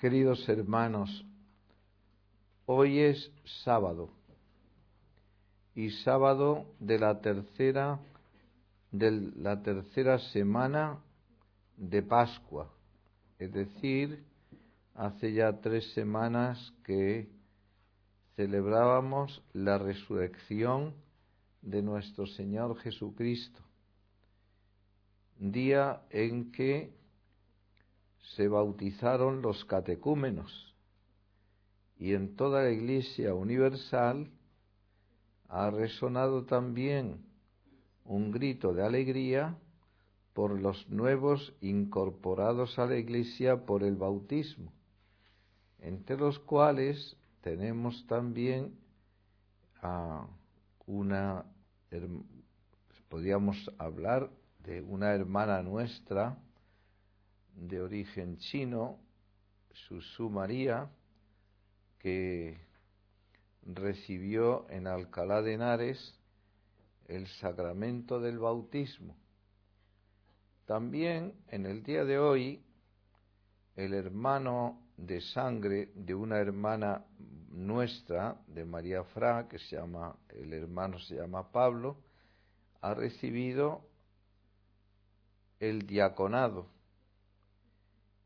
Queridos hermanos, hoy es sábado y sábado de la tercera de la tercera semana de Pascua, es decir, hace ya tres semanas que celebrábamos la resurrección de nuestro Señor Jesucristo, día en que se bautizaron los catecúmenos. Y en toda la Iglesia universal ha resonado también un grito de alegría por los nuevos incorporados a la Iglesia por el bautismo, entre los cuales tenemos también a una, podríamos hablar de una hermana nuestra, de origen chino, Susu María, que recibió en Alcalá de Henares el sacramento del bautismo. También en el día de hoy, el hermano de sangre de una hermana nuestra, de María Fra, que se llama, el hermano se llama Pablo, ha recibido el diaconado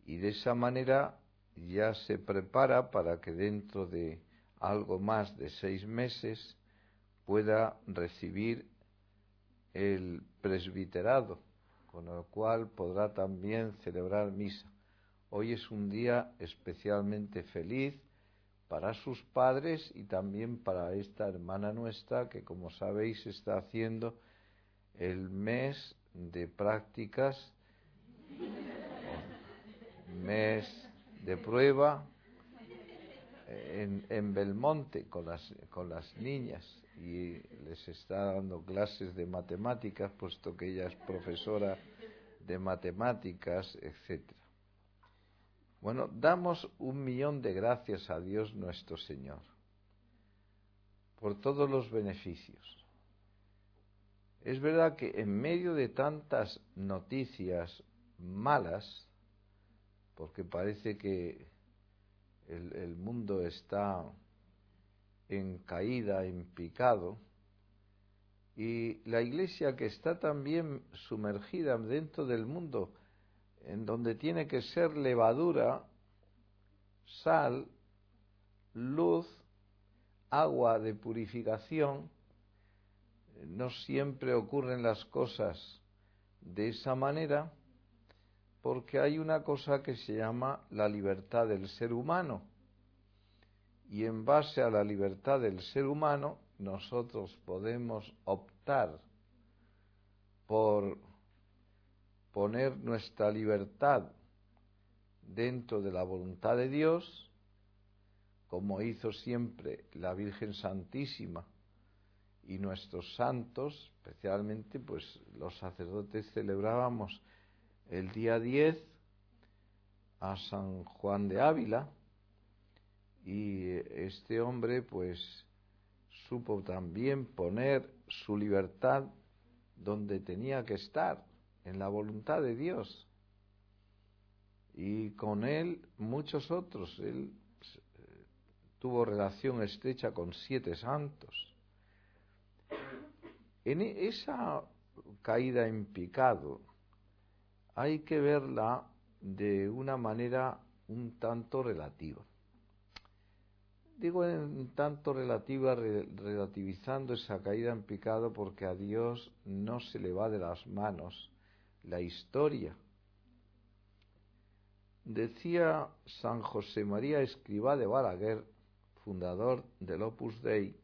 y de esa manera ya se prepara para que dentro de algo más de seis meses pueda recibir el presbiterado, con lo cual podrá también celebrar misa. Hoy es un día especialmente feliz para sus padres y también para esta hermana nuestra que, como sabéis, está haciendo el mes de prácticas mes de prueba en, en Belmonte con las, con las niñas y les está dando clases de matemáticas, puesto que ella es profesora de matemáticas, etcétera. Bueno, damos un millón de gracias a Dios nuestro Señor por todos los beneficios. Es verdad que en medio de tantas noticias malas, porque parece que el, mundo está en caída, en picado, y la iglesia que está también sumergida dentro del mundo, en donde tiene que ser levadura, sal, luz, agua de purificación, no siempre ocurren las cosas de esa manera, porque hay una cosa que se llama la libertad del ser humano. Y en base a la libertad del ser humano, nosotros podemos optar por poner nuestra libertad dentro de la voluntad de Dios, como hizo siempre la Virgen Santísima y nuestros santos, especialmente pues los sacerdotes celebrábamos el día 10 a San Juan de Ávila y este hombre pues supo también poner su libertad donde tenía que estar, en la voluntad de Dios. Y con él muchos otros. Él eh, tuvo relación estrecha con siete santos. En esa caída en picado, hay que verla de una manera un tanto relativa. Digo en tanto relativa, relativizando esa caída en picado, porque a Dios no se le va de las manos la historia. Decía San José María Escribá de Balaguer, fundador del Opus Dei,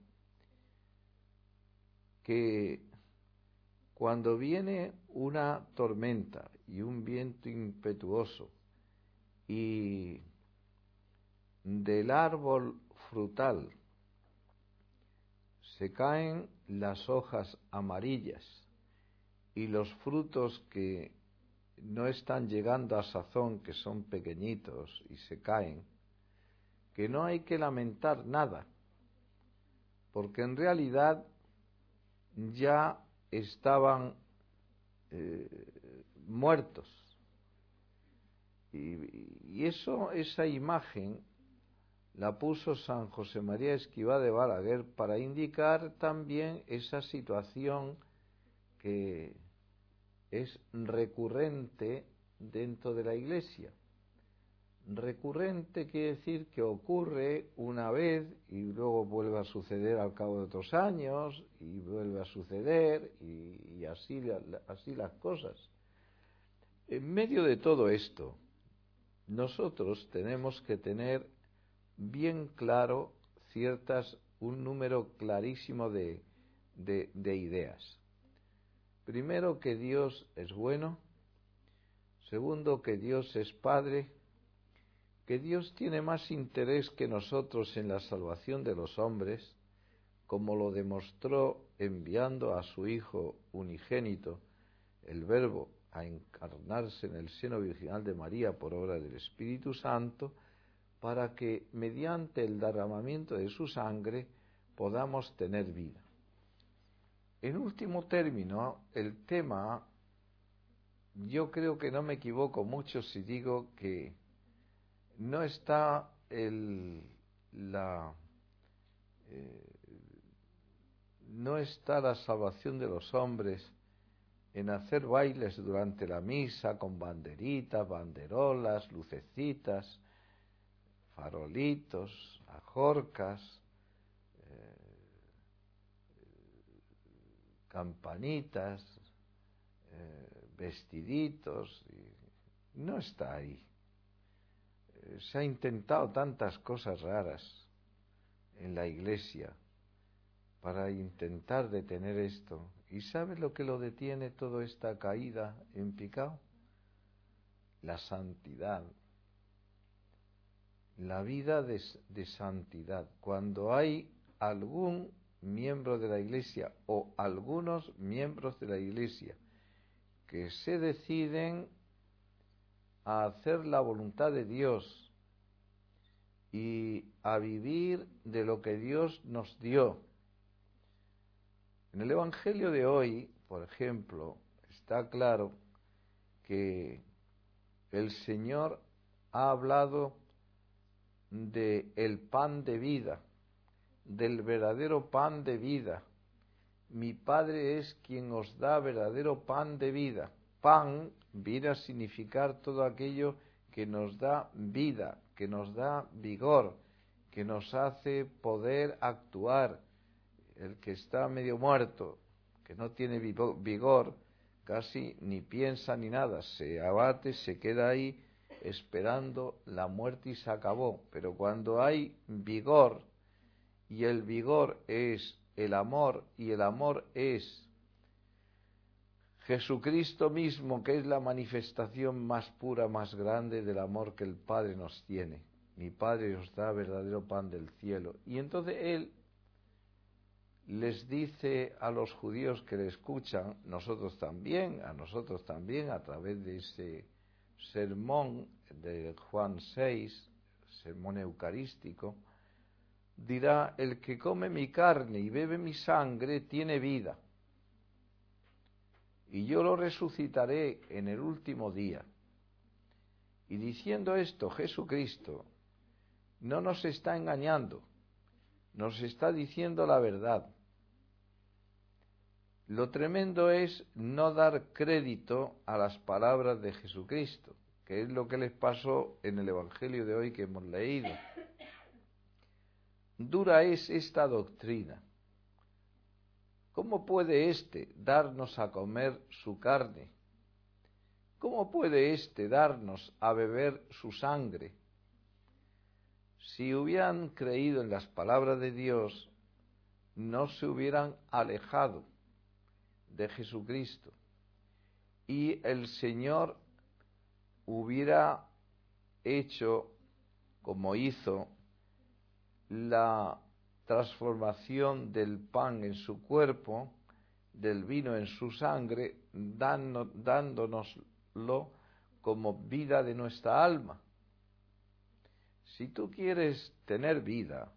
que cuando viene una tormenta y un viento impetuoso y del árbol frutal se caen las hojas amarillas y los frutos que no están llegando a sazón, que son pequeñitos y se caen, que no hay que lamentar nada, porque en realidad ya estaban eh, muertos. Y, eso, esa imagen la puso San José María Esquiva de Balaguer para indicar también esa situación que es recurrente dentro de la Iglesia. Recurrente quiere decir que ocurre una vez y luego vuelve a suceder al cabo de otros años y vuelve a suceder y, así, así las cosas. En medio de todo esto, nosotros tenemos que tener bien claro ciertas, un número clarísimo de, de ideas. Primero que Dios es bueno, segundo que Dios es Padre, que Dios tiene más interés que nosotros en la salvación de los hombres, como lo demostró enviando a su Hijo unigénito, el Verbo, a encarnarse en el seno virginal de María por obra del Espíritu Santo, para que mediante el derramamiento de su sangre podamos tener vida. En último término, el tema, yo creo que no me equivoco mucho si digo que no está el, la, eh, no está la salvación de los hombres en hacer bailes durante la misa con banderitas, banderolas, lucecitas, farolitos, ajorcas, eh, campanitas, eh, vestiditos, no está ahí se ha intentado tantas cosas raras en la iglesia para intentar detener esto. ¿Y sabe lo que lo detiene toda esta caída en picado? La santidad. La vida de, de santidad. Cuando hay algún miembro de la iglesia o algunos miembros de la iglesia que se deciden a hacer la voluntad de Dios y a vivir de lo que Dios nos dio. En el Evangelio de hoy, por ejemplo, está claro que el Señor ha hablado de el pan de vida, del verdadero pan de vida. Mi Padre es quien os da verdadero pan de vida. Pan viene a significar todo aquello que nos da vida, que nos da vigor, que nos hace poder actuar. El que está medio muerto, que no tiene vigor, casi ni piensa ni nada, se abate, se queda ahí esperando la muerte y se acabó. Pero cuando hay vigor, y el vigor es el amor, y el amor es Jesucristo mismo, que es la manifestación más pura, más grande del amor que el Padre nos tiene. Mi Padre os da verdadero pan del cielo. Y entonces Él les dice a los judíos que le escuchan, nosotros también, a nosotros también, a través de ese sermón de Juan 6, sermón eucarístico, dirá, el que come mi carne y bebe mi sangre tiene vida y yo lo resucitaré en el último día. Y diciendo esto, Jesucristo no nos está engañando, nos está diciendo la verdad. Lo tremendo es no dar crédito a las palabras de Jesucristo, que es lo que les pasó en el Evangelio de hoy que hemos leído. Dura es esta doctrina ¿Cómo puede éste darnos a comer su carne? ¿Cómo puede éste darnos a beber su sangre? Si hubieran creído en las palabras de Dios, no se hubieran alejado de Jesucristo y el Señor hubiera hecho como hizo la transformación del pan en su cuerpo, del vino en su sangre, dándonoslo como vida de nuestra alma. Si tú quieres tener vida,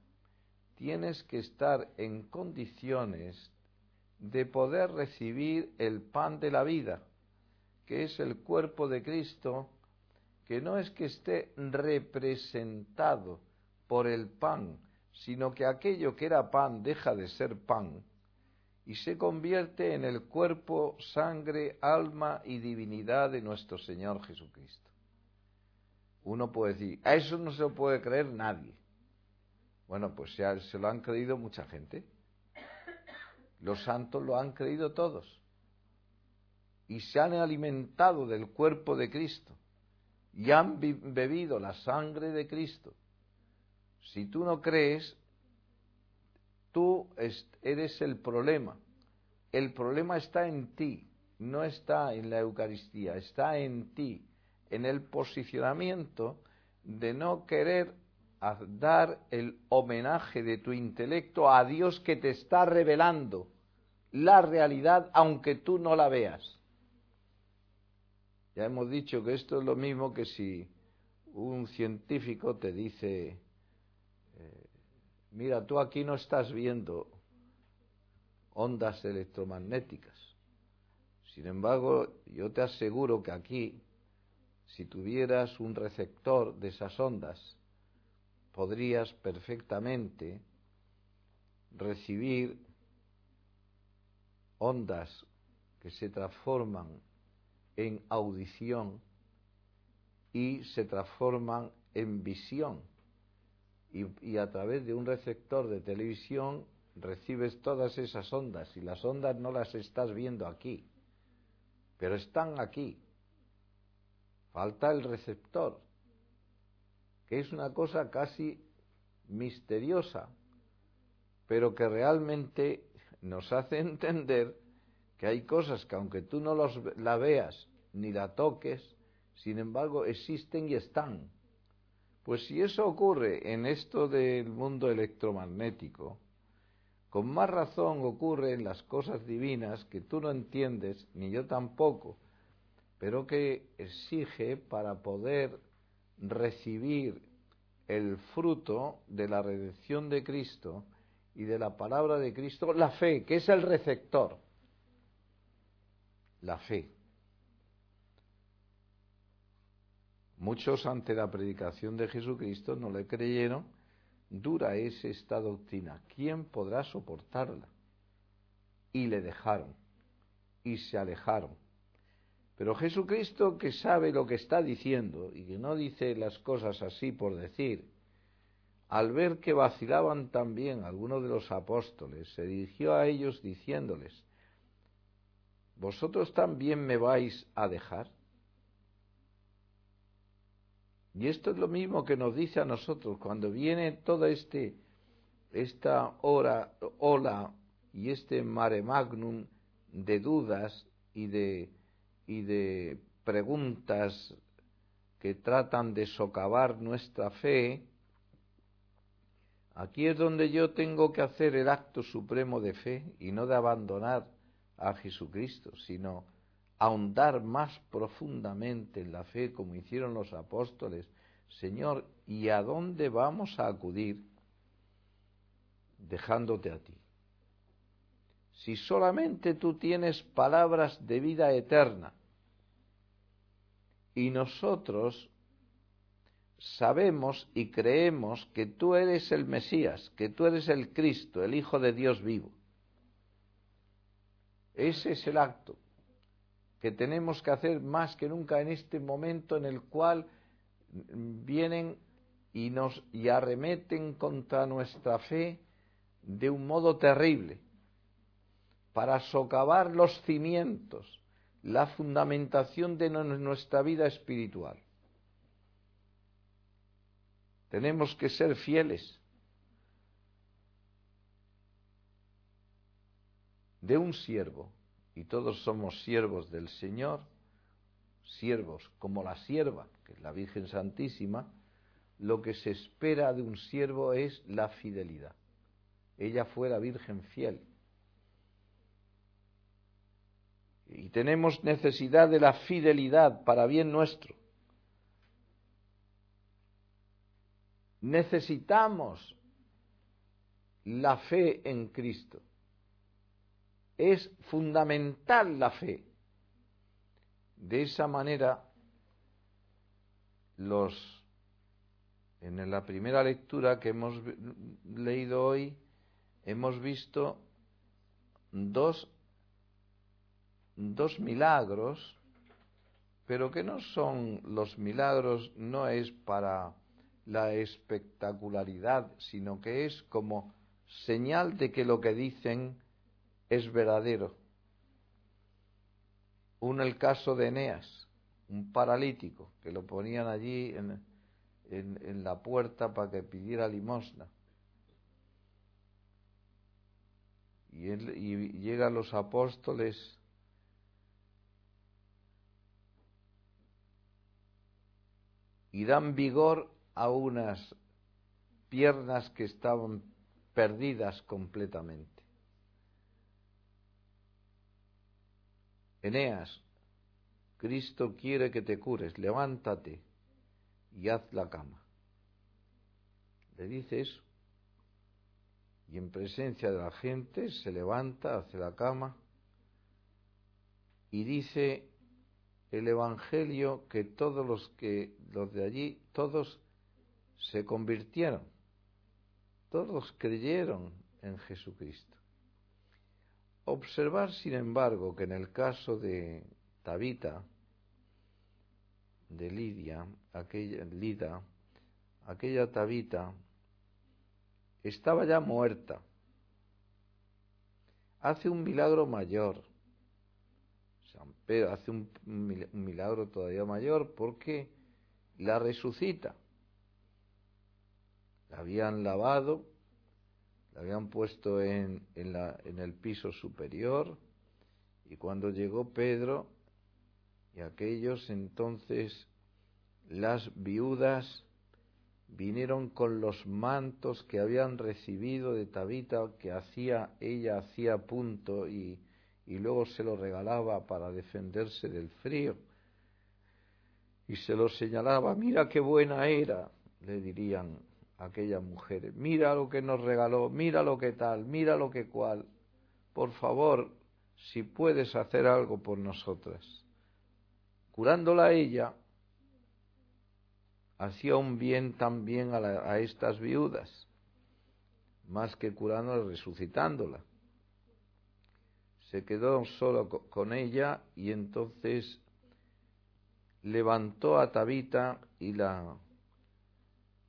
tienes que estar en condiciones de poder recibir el pan de la vida, que es el cuerpo de Cristo que no es que esté representado por el pan, sino que aquello que era pan deja de ser pan y se convierte en el cuerpo, sangre, alma y divinidad de nuestro Señor Jesucristo. Uno puede decir, a eso no se lo puede creer nadie. Bueno, pues ya se lo han creído mucha gente. Los santos lo han creído todos. Y se han alimentado del cuerpo de Cristo. Y han bebido la sangre de Cristo. Si tú no crees, tú eres el problema. El problema está en ti, no está en la Eucaristía, está en ti, en el posicionamiento de no querer dar el homenaje de tu intelecto a Dios que te está revelando la realidad aunque tú no la veas. Ya hemos dicho que esto es lo mismo que si un científico te dice, eh, mira, tú aquí no estás viendo ondas electromagnéticas. Sin embargo, yo te aseguro que aquí, si tuvieras un receptor de esas ondas, podrías perfectamente recibir ondas que se transforman en audición y se transforman en visión. Y, a través de un receptor de televisión recibes todas esas ondas y las ondas no las estás viendo aquí, pero están aquí. Falta el receptor, que es una cosa casi misteriosa, pero que realmente nos hace entender que hay cosas que aunque tú no los, la veas ni la toques, sin embargo existen y están. Pues si eso ocurre en esto del mundo electromagnético, con más razón ocurre en las cosas divinas que tú no entiendes, ni yo tampoco, pero que exige para poder recibir el fruto de la redención de Cristo y de la palabra de Cristo, la fe, que es el receptor. La fe. Muchos ante la predicación de Jesucristo no le creyeron, dura es esta doctrina, ¿quién podrá soportarla? Y le dejaron y se alejaron. Pero Jesucristo, que sabe lo que está diciendo y que no dice las cosas así por decir, al ver que vacilaban también algunos de los apóstoles, se dirigió a ellos diciéndoles, ¿Vosotros también me vais a dejar? Y esto es lo mismo que nos dice a nosotros cuando viene toda este, esta hora, ola y este mare magnum de dudas y de, y de preguntas que tratan de socavar nuestra fe, aquí es donde yo tengo que hacer el acto supremo de fe y no de abandonar a Jesucristo, sino ahondar más profundamente en la fe como hicieron los apóstoles, Señor, ¿y a dónde vamos a acudir dejándote a ti? Si solamente tú tienes palabras de vida eterna y nosotros sabemos y creemos que tú eres el Mesías, que tú eres el Cristo, el Hijo de Dios vivo. Ese es el acto que tenemos que hacer más que nunca en este momento en el cual vienen y nos y arremeten contra nuestra fe de un modo terrible para socavar los cimientos, la fundamentación de nuestra vida espiritual. Tenemos que ser fieles de un siervo y todos somos siervos del Señor, siervos como la sierva, que es la Virgen Santísima, lo que se espera de un siervo es la fidelidad. Ella fue la Virgen fiel. Y tenemos necesidad de la fidelidad para bien nuestro. Necesitamos la fe en Cristo es fundamental la fe. De esa manera, los en la primera lectura que hemos leído hoy hemos visto dos, dos milagros, pero que no son los milagros, no es para la espectacularidad, sino que es como señal de que lo que dicen es verdadero. Uno el caso de Eneas, un paralítico, que lo ponían allí en, la puerta para que pidiera limosna. Y, él, y llegan los apóstoles y dan vigor a unas piernas que estaban perdidas completamente. Eneas, Cristo quiere que te cures, levántate y haz la cama. Le dice eso. Y en presencia de la gente se levanta, hace la cama y dice el Evangelio que todos los que los de allí, todos se convirtieron, todos creyeron en Jesucristo. Observar, sin embargo, que en el caso de Tabita, de Lidia, aquella Lida, aquella Tabita, estaba ya muerta. Hace un milagro mayor. San Pedro hace un, milagro todavía mayor porque la resucita. La habían lavado, la habían puesto en, el piso superior y cuando llegó Pedro y aquellos entonces las viudas vinieron con los mantos que habían recibido de Tabita, que hacía ella hacía punto y, y luego se lo regalaba para defenderse del frío. Y se lo señalaba, mira qué buena era, le dirían aquellas mujeres, mira lo que nos regaló, mira lo que tal, mira lo que cual, por favor, si puedes hacer algo por nosotras curándola ella, hacía un bien también a, a estas viudas, más que curándola, resucitándola. Se quedó solo con ella y entonces levantó a Tabita y la...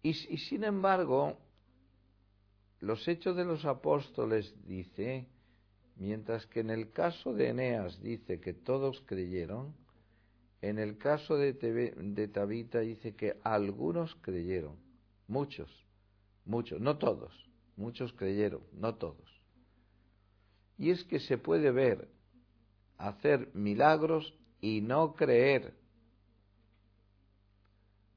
Y, sin embargo, los hechos de los apóstoles dice, mientras que en el caso de Eneas dice que todos creyeron, en el caso de, de Tabita dice que algunos creyeron, muchos, muchos, no todos, muchos creyeron, no todos. Y es que se puede ver hacer milagros y no creer,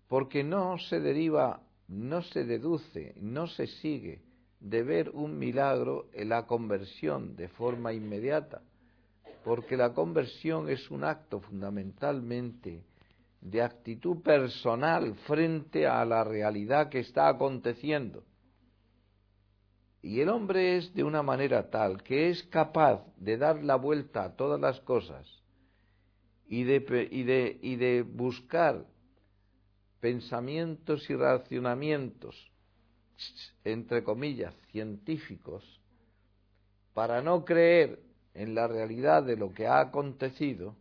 porque no se deriva, no se deduce, no se sigue de ver un milagro en la conversión de forma inmediata porque la conversión es un acto fundamentalmente de actitud personal frente a la realidad que está aconteciendo. Y el hombre es de una manera tal que es capaz de dar la vuelta a todas las cosas y de, y de, y de buscar pensamientos y racionamientos, entre comillas, científicos, para no creer en la realidad de lo que ha acontecido,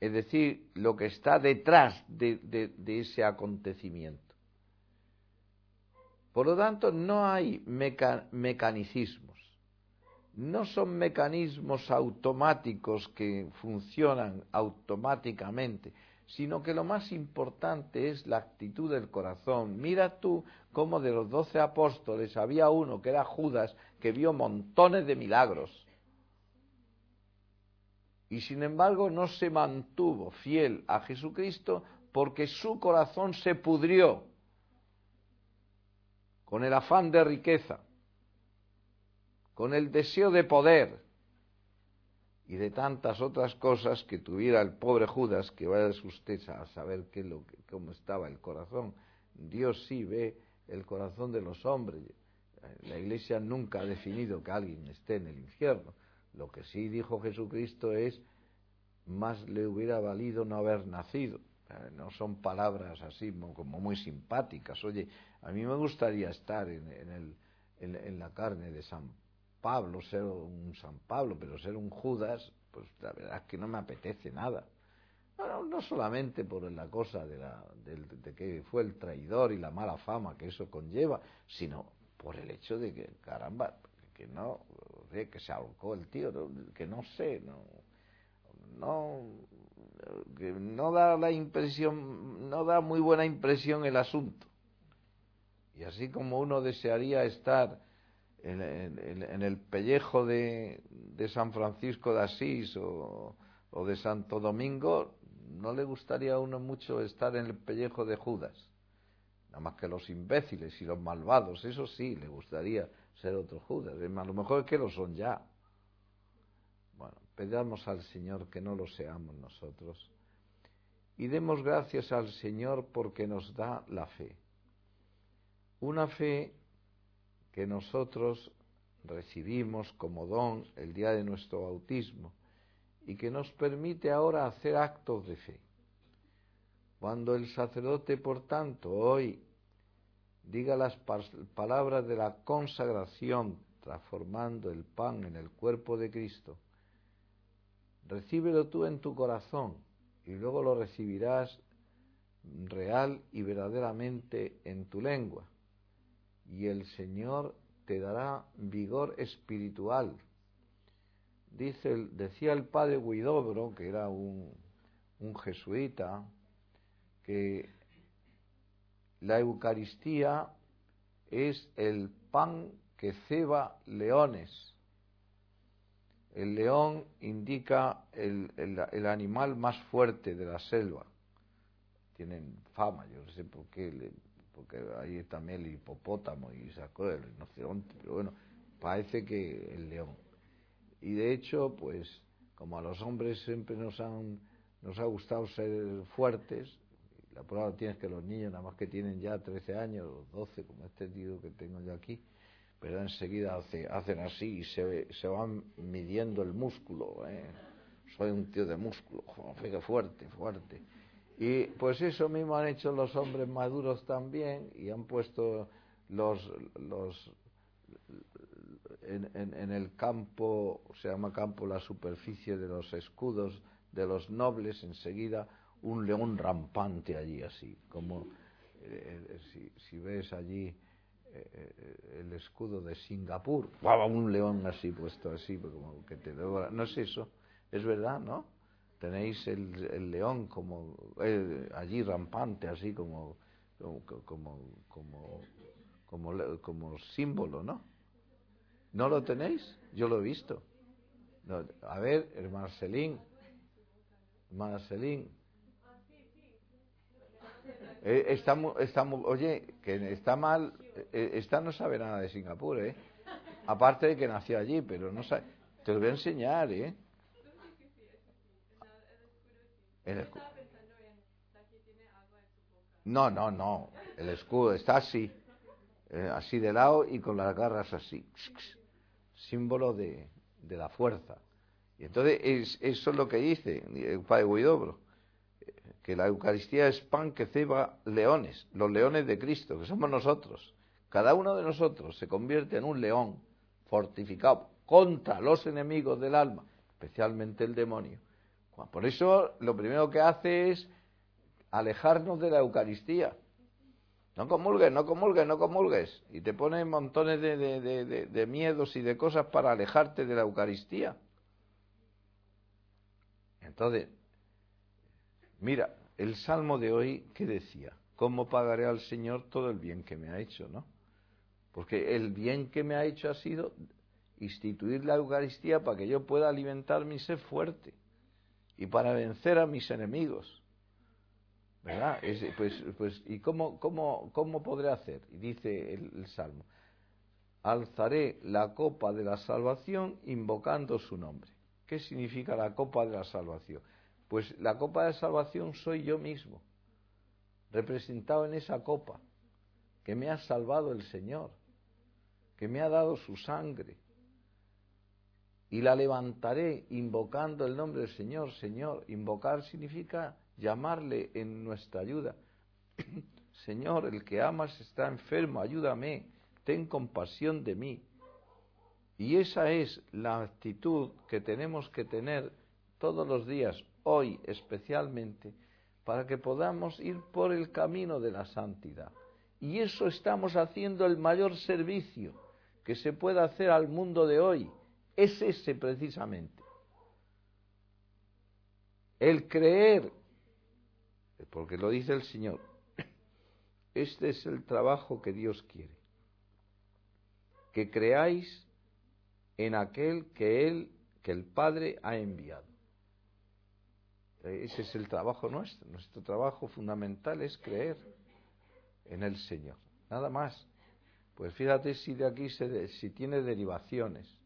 es decir, lo que está detrás de, ese acontecimiento. Por lo tanto, no hay mecanicismos, no son mecanismos automáticos que funcionan automáticamente, sino que lo más importante es la actitud del corazón. Mira tú cómo de los doce apóstoles había uno que era Judas, que vio montones de milagros y sin embargo no se mantuvo fiel a Jesucristo porque su corazón se pudrió con el afán de riqueza, con el deseo de poder y de tantas otras cosas que tuviera el pobre Judas, que vaya usted a saber qué lo, cómo estaba el corazón. Dios sí ve el corazón de los hombres. La Iglesia nunca ha definido que alguien esté en el infierno lo que sí dijo Jesucristo es, más le hubiera valido no haber nacido. No son palabras así como muy simpáticas. Oye, a mí me gustaría estar en, en, la carne de San Pablo, ser un San Pablo, pero ser un Judas, pues la verdad es que no me apetece nada. No, no solamente por la cosa de, la, de, que fue el traidor y la mala fama que eso conlleva, sino por el hecho de que, caramba, que no, que se ahorcó el tío, que no sé, no, no, que no da la impresión, no da muy buena impresión el asunto. Y así como uno desearía estar en, el pellejo de, San Francisco de Asís o, o, de Santo Domingo, no le gustaría a uno mucho estar en el pellejo de Judas. Nada más que los imbéciles y los malvados, eso sí, le gustaría ser otro Judas. A lo mejor es que lo son ya. Bueno, pedamos al Señor que no lo seamos nosotros. Y demos gracias al Señor porque nos da la fe. Una fe que nosotros recibimos como don el día de nuestro bautismo y que nos permite ahora hacer actos de fe. Cuando el sacerdote, por tanto, hoy diga las palabras de la consagración, transformando el pan en el cuerpo de Cristo, recíbelo tú en tu corazón y luego lo recibirás real y verdaderamente en tu lengua. Y el Señor te dará vigor espiritual. Dice, decía el padre Guidobro, que era un, jesuita, que la Eucaristía es el pan que ceba leones. El león indica el, el, animal más fuerte de la selva. Tienen fama, yo no sé por qué, porque ahí también el hipopótamo y sacó el rinoceronte, pero bueno, parece que el león. Y de hecho, pues, como a los hombres siempre nos han nos ha gustado ser fuertes, la prueba tienes que los niños, nada más que tienen ya 13 años o 12, como este tío que tengo yo aquí, pero enseguida hacen así y se, se van midiendo el músculo. ¿eh? Soy un tío de músculo, fíjate, fuerte, fuerte. Y pues eso mismo han hecho los hombres maduros también y han puesto los, los en, en, el campo, se llama campo la superficie de los escudos de los nobles, enseguida un león rampante allí, así, como eh, eh, si, si, ves allí eh, el escudo de Singapur, un león así puesto así, como que te No es eso, es verdad, ¿no? Tenéis el, el león como allí rampante, así como como, como, como, como, como símbolo, ¿no? ¿No lo tenéis? Yo lo he visto. a ver, el Marcelín, Marcelín, eh, está, oye, que está mal, eh, esta no sabe nada de Singapur, ¿eh? Aparte de que nació allí, pero no sabe. Te lo voy a enseñar, ¿eh? El escudo. No, no, no. El escudo está así, eh, así de lado y con las garras así. Símbolo de, de la fuerza. Y entonces es, eso es lo que dice el padre Guidobro que la Eucaristía es pan que ceba leones, los leones de Cristo, que somos nosotros. Cada uno de nosotros se convierte en un león fortificado contra los enemigos del alma, especialmente el demonio. Por eso lo primero que hace es alejarnos de la Eucaristía. No comulgues, no comulgues, no comulgues. Y te pone montones de, de miedos y de cosas para alejarte de la Eucaristía. Entonces, Mira, el salmo de hoy, ¿qué decía? ¿Cómo pagaré al Señor todo el bien que me ha hecho, no? Porque el bien que me ha hecho ha sido instituir la Eucaristía para que yo pueda alimentar mi ser fuerte y para vencer a mis enemigos. ¿Verdad? pues, pues, ¿y cómo, cómo, cómo podré hacer? Y dice el, el Salmo, alzaré la copa de la salvación invocando su nombre. ¿Qué significa la copa de la salvación? Pues la copa de salvación soy yo mismo, representado en esa copa, que me ha salvado el Señor, que me ha dado su sangre. Y la levantaré invocando el nombre del Señor. Señor, invocar significa llamarle en nuestra ayuda. Señor, el que amas está enfermo, ayúdame, ten compasión de mí. Y esa es la actitud que tenemos que tener todos los días, hoy especialmente, para que podamos ir por el camino de la santidad. Y eso estamos haciendo el mayor servicio que se puede hacer al mundo de hoy. Es ese precisamente. El creer, porque lo dice el Señor, este es el trabajo que Dios quiere. Que creáis en aquel que Él, que el Padre ha enviado. Ese es el trabajo nuestro. Nuestro trabajo fundamental es creer en el Señor. Nada más. Pues fíjate si de aquí se si tiene derivaciones.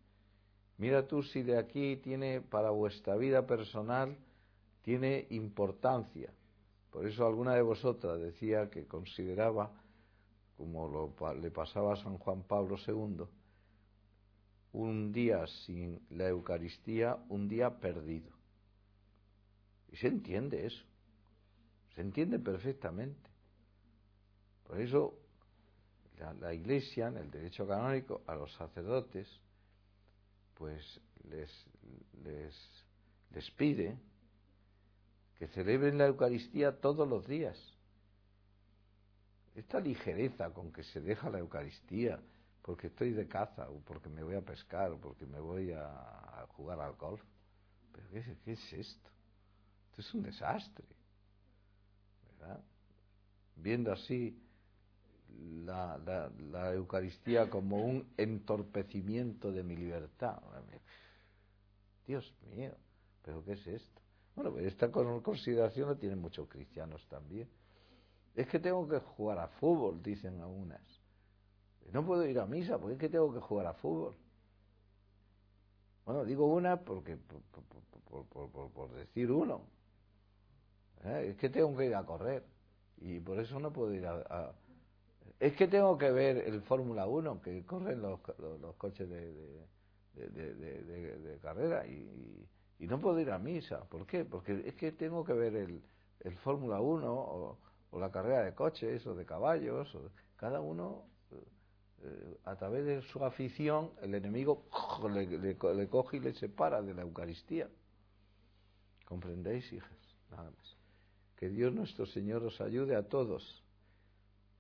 Mira tú si de aquí tiene para vuestra vida personal tiene importancia. Por eso alguna de vosotras decía que consideraba, como le pasaba a San Juan Pablo II, un día sin la Eucaristía, un día perdido. Y se entiende eso, se entiende perfectamente. Por eso la, Iglesia, en el derecho canónico, a los sacerdotes, pues les, les, les pide que celebren la Eucaristía todos los días. Esta ligereza con que se deja la Eucaristía, porque estoy de caza, o porque me voy a pescar, o porque me voy a, jugar al golf. ¿Pero qué, qué, es esto? Esto es un desastre. ¿verdad? Viendo así la, la, la, Eucaristía como un entorpecimiento de mi libertad. Dios mío, ¿pero qué es esto? Bueno, pues esta consideración la tienen muchos cristianos también. Es que tengo que jugar a fútbol, dicen algunas. No puedo ir a misa porque es que tengo que jugar a fútbol. Bueno, digo una porque por, decir uno. ¿Eh? Es que tengo que ir a correr y por eso no puedo ir a, es que tengo que ver el Fórmula 1, que corren los, los, coches de, de, carrera, y, no puedo ir a misa. ¿Por qué? Porque es que tengo que ver el, el Fórmula 1 o, la carrera de coches o de caballos. cada uno, eh, a través de su afición, el enemigo le, le coge y le separa de la Eucaristía. ¿Comprendéis, hijas? Nada más. Que Dios nuestro Señor os ayude a todos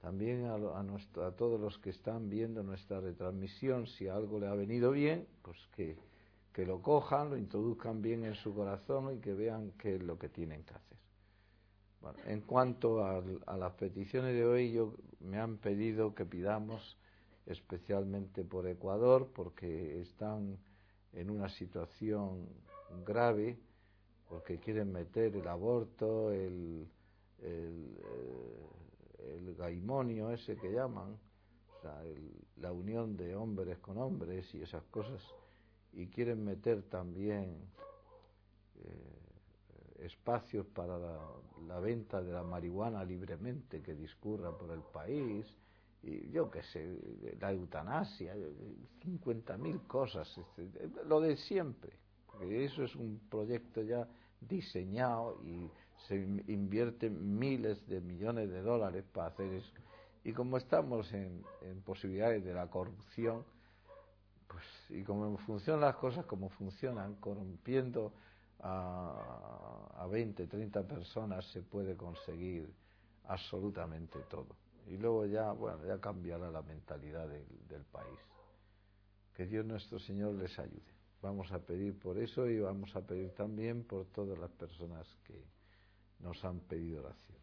también a, a, todos los que están viendo nuestra retransmisión, si algo le ha venido bien, pues que, lo cojan, lo introduzcan bien en su corazón y que vean qué es lo que tienen que hacer. En cuanto a, a las peticiones de hoy, yo, me han pedido que pidamos especialmente por Ecuador, porque están en una situación grave, porque quieren meter el aborto, el, el, eh, el gaimonio ese que llaman, o sea, la unión de hombres con hombres y esas cosas, y quieren meter también eh, espacios para la, venta de la marihuana libremente que discurra por el país, y yo qué sé, la eutanasia, 50.000 cosas, este, lo de siempre, porque eso es un proyecto ya diseñado y se invierten miles de millones de dólares para hacer eso. Y como estamos en, posibilidades de la corrupción, pues, y como funcionan las cosas como funcionan, corrompiendo a, a 20, 30 personas se puede conseguir absolutamente todo. Y luego ya, bueno, ya cambiará la mentalidad del, del país. Que Dios nuestro Señor les ayude. Vamos a pedir por eso y vamos a pedir también por todas las personas que, nos han pedido oraciones.